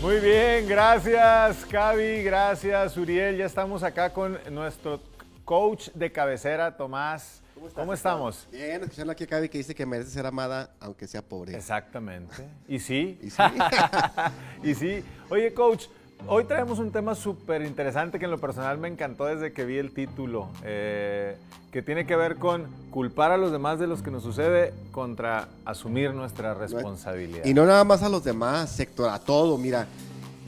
Gracias, Cavi, gracias, Uriel. Ya estamos acá con nuestro coach de cabecera, Tomás. ¿Cómo, estamos? Bien, escuchando aquí a Cavi que dice que merece ser amada aunque sea pobre. Exactamente. ¿Y sí? Y sí. y sí. Oye, coach, hoy traemos un tema súper interesante que en lo personal me encantó desde que vi el título, eh, que tiene que ver con culpar a los demás de los que nos sucede contra asumir nuestra responsabilidad. Y no nada más a los demás, sector, a todo, mira.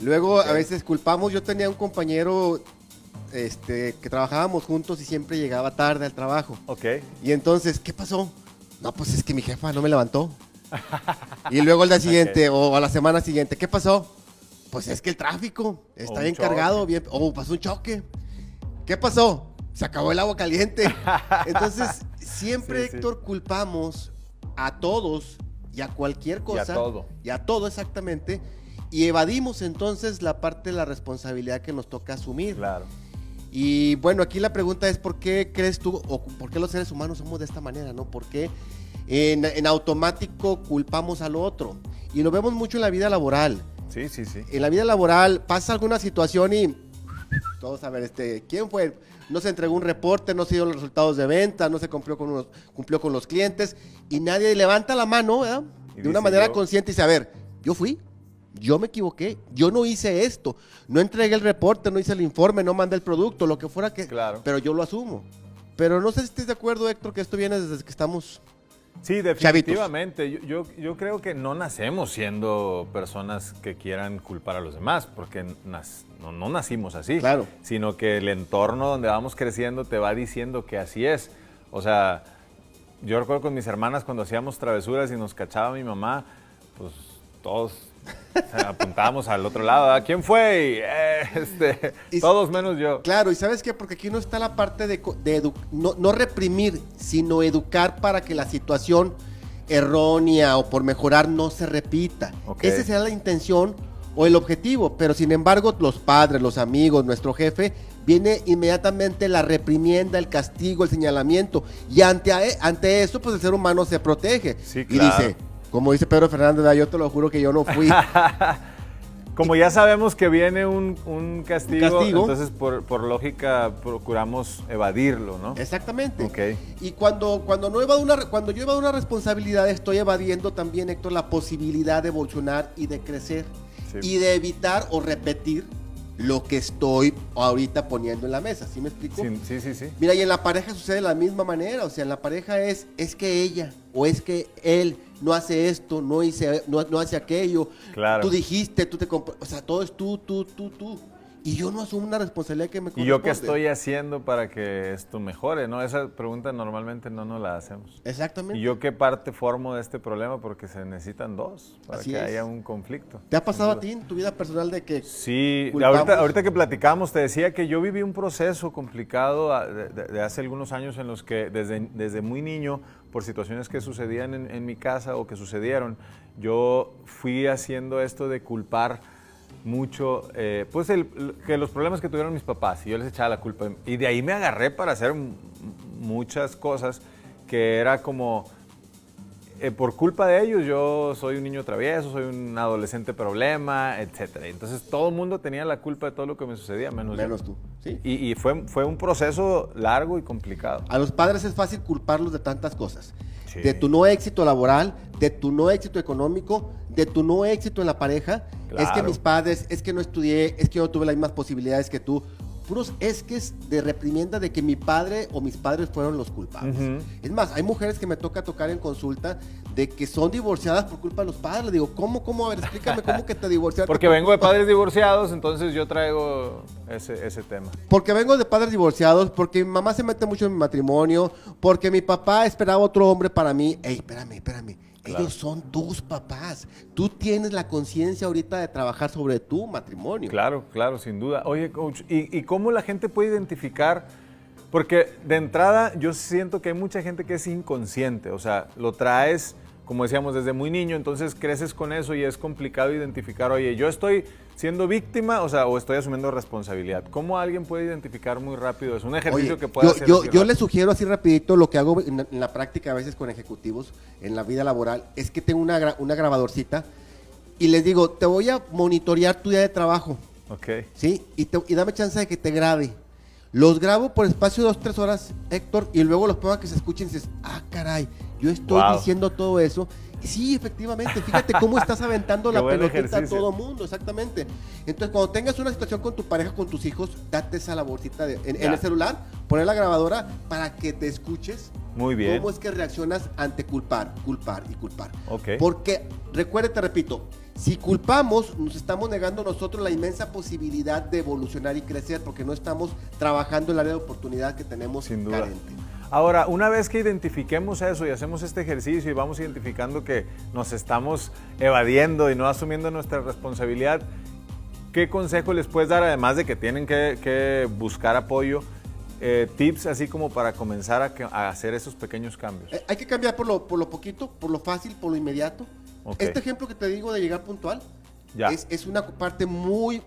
Luego a veces culpamos, yo tenía un compañero este, que trabajábamos juntos y siempre llegaba tarde al trabajo. Ok. Y entonces, ¿qué pasó? No, pues es que mi jefa no me levantó. y luego al día siguiente o a la semana siguiente, ¿qué pasó? Pues es que el tráfico está un bien cargado, bien, o pasó un choque. ¿Qué pasó? Se acabó el agua caliente. Entonces, siempre, Sí, sí. Héctor, culpamos a todos y a cualquier cosa. todo. Y a todo, exactamente. Y evadimos entonces la parte de la responsabilidad que nos toca asumir. Claro. Y bueno, aquí la pregunta es ¿por qué crees tú o por qué los seres humanos somos de esta manera, no? ¿Por qué en, en automático culpamos al otro? Y lo vemos mucho en la vida laboral. Sí, sí, sí. En la vida laboral pasa alguna situación y todos a ver, este, ¿quién fue? No se entregó un reporte, no se dieron los resultados de venta, no se cumplió con, unos- cumplió con los clientes y nadie levanta la mano, ¿verdad? De una manera yo- consciente y dice, a ver, yo fui, yo me equivoqué, yo no hice esto, no entregué el reporte, no hice el informe, no mandé el producto, lo que fuera que... Claro. Pero yo lo asumo. Pero no sé si estés de acuerdo, Héctor, que esto viene desde que estamos... Sí, definitivamente. Yo, yo, yo creo que no nacemos siendo personas que quieran culpar a los demás, porque nas- no, no nacimos así. Claro. Sino que el entorno donde vamos creciendo te va diciendo que así es. O sea, yo recuerdo con mis hermanas cuando hacíamos travesuras y nos cachaba mi mamá, pues todos apuntábamos al otro lado. ¿A quién fue? Y, eh, este, Y- todos menos yo. Claro, y ¿sabes qué? Porque aquí no está la parte de, no, no reprimir, sino educar para que la situación errónea o por mejorar no se repita. Ok. Esa será la intención o el objetivo, pero sin embargo los padres, los amigos, nuestro jefe, viene inmediatamente la reprimienda, el castigo, el señalamiento. Y ante, ante eso, pues el ser humano se protege. Sí, Y claro. dice, como dice Pedro Fernández, "Ah, yo te lo juro que yo no fui. Como ya sabemos que viene un, un castigo, Un castigo. entonces por, por lógica procuramos evadirlo, ¿no? Exactamente. Ok. Y cuando, cuando, no evado una, cuando yo evado una responsabilidad, estoy evadiendo también, Héctor, la posibilidad de evolucionar y de crecer. Sí. Y de evitar o repetir lo que estoy ahorita poniendo en la mesa. ¿Sí me explico? Sí, sí, sí, sí. Mira, y en la pareja sucede de la misma manera. O sea, en la pareja es, es que ella o es que él no hace esto, no, hice, no, no hace aquello. Claro. Tú dijiste, tú te... O sea, todo es tú, tú, tú, tú. Y yo no asumo una responsabilidad que me ¿Y yo qué corresponde. estoy haciendo para que esto mejore? ¿no? Esa pregunta normalmente no nos la hacemos. Exactamente. ¿Y yo qué parte formo de este problema? Porque se necesitan dos para Así que es. haya un conflicto. ¿Te ha pasado a ti en tu vida personal de que Sí, ahorita, ahorita que platicamos te decía que yo viví un proceso complicado ah, de, de- de hace algunos años en los que desde, desde muy niño, por situaciones que sucedían en, en mi casa o que sucedieron, yo fui haciendo esto de culpar mucho, eh, pues el- que los problemas que tuvieron mis papás y yo les echaba la culpa. Y de ahí me agarré para hacer muchas cosas que era como eh, por culpa de ellos yo soy un niño travieso, soy un adolescente problema, etcétera. Entonces todo el mundo tenía la culpa de todo lo que me sucedía, menos, yo. menos tú? ¿sí? Y, y fue, fue un proceso largo y complicado. A los padres es fácil culparlos de tantas cosas. Sí. De tu no éxito laboral, de tu no éxito económico, de tu no éxito en la pareja. Es que mis padres, es que no estudié, es que yo no tuve las mismas posibilidades que tú. Puros es que es de reprimienda de que mi padre o mis padres fueron los culpables. Es más, hay mujeres que me toca tocar en consulta de que son divorciadas por culpa de los padres. Le digo, ¿cómo, cómo? A ver, explícame cómo que te divorciaste. Porque por vengo de padres divorciados, entonces yo traigo ese, ese tema. Porque vengo de padres divorciados, porque mi mamá se mete mucho en mi matrimonio, porque mi papá esperaba otro hombre para mí. Ey, espérame, espérame. Claro. Ellos son tus papás. Tú tienes la conciencia ahorita de trabajar sobre tu matrimonio. Claro, claro, sin duda. Oye, coach, ¿y, y cómo la gente puede identificar? Porque de entrada yo siento que hay mucha gente que es inconsciente, o sea, lo traes, como decíamos, desde muy niño, entonces creces con eso y es complicado identificar, oye, yo estoy siendo víctima, o sea, o estoy asumiendo responsabilidad. ¿Cómo alguien puede identificar muy rápido? Es un ejercicio Oye, que puede yo, hacer. yo, le sugiero así rapidito lo que hago en la, en la práctica a veces con ejecutivos en la vida laboral es que tengo una, una grabadorcita y les digo, te voy a monitorear tu día de trabajo. Ok. ¿Sí? Y, te- y dame chance de que te grabe. Los grabo por espacio de dos, tres horas, Héctor, y luego los pongo a que se escuchen y dices, ah, caray, yo estoy Wow. diciendo todo eso. Sí, efectivamente, fíjate cómo estás aventando la pelotita a todo mundo, exactamente. Entonces, cuando tengas una situación con tu pareja, con tus hijos, date esa laborcita de- en, en el celular, poner la grabadora para que te escuches Muy bien. cómo es que reaccionas ante culpar, culpar y culpar. Ok. Porque, recuerde, te repito, si culpamos, nos estamos negando nosotros la inmensa posibilidad de evolucionar y crecer porque no estamos trabajando el área de oportunidad que tenemos Sin duda. carente. Ahora, una vez que identifiquemos eso y hacemos este ejercicio y vamos identificando que nos estamos evadiendo y no asumiendo nuestra responsabilidad, ¿qué consejo les puedes dar, además de que tienen que, que buscar apoyo, eh, tips así como para comenzar a, que- a hacer esos pequeños cambios? Eh, hay que cambiar por lo, por lo poquito, por lo fácil, por lo inmediato. Este ejemplo que te digo de llegar puntual Ya. es, es una parte muy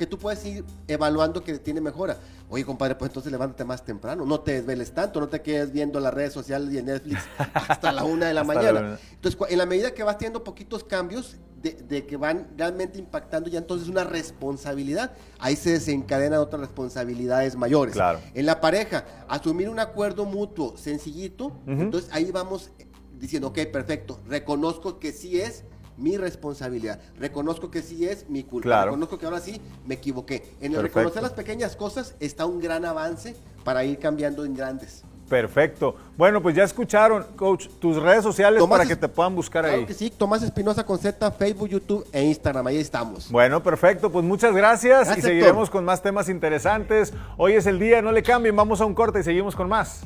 que tú puedes ir evaluando que tiene mejora. Oye, compadre, pues entonces levántate más temprano, no te desveles tanto, no te quedes viendo las redes sociales y en Netflix hasta la una de la mañana. Entonces, en la medida que vas teniendo poquitos cambios de, de que van realmente impactando ya entonces una responsabilidad, ahí se desencadenan otras responsabilidades mayores. Claro. En la pareja, asumir un acuerdo mutuo sencillito, entonces ahí vamos eh, diciendo, ok, perfecto, reconozco que sí es mi responsabilidad, reconozco que sí es mi culpa, Claro. reconozco que ahora sí me equivoqué. En el Perfecto. reconocer las pequeñas cosas está un gran avance para ir cambiando en grandes. Perfecto. Bueno, pues ya escucharon, coach, tus redes sociales Tomás para es- que te puedan buscar Claro ahí. que sí, Tomás Espinosa con Z, Facebook, YouTube e Instagram, ahí estamos. Bueno, perfecto. Pues muchas gracias, Gracias, y seguiremos con más temas interesantes. Hoy es el día, no le cambien, vamos a un corte y seguimos con más.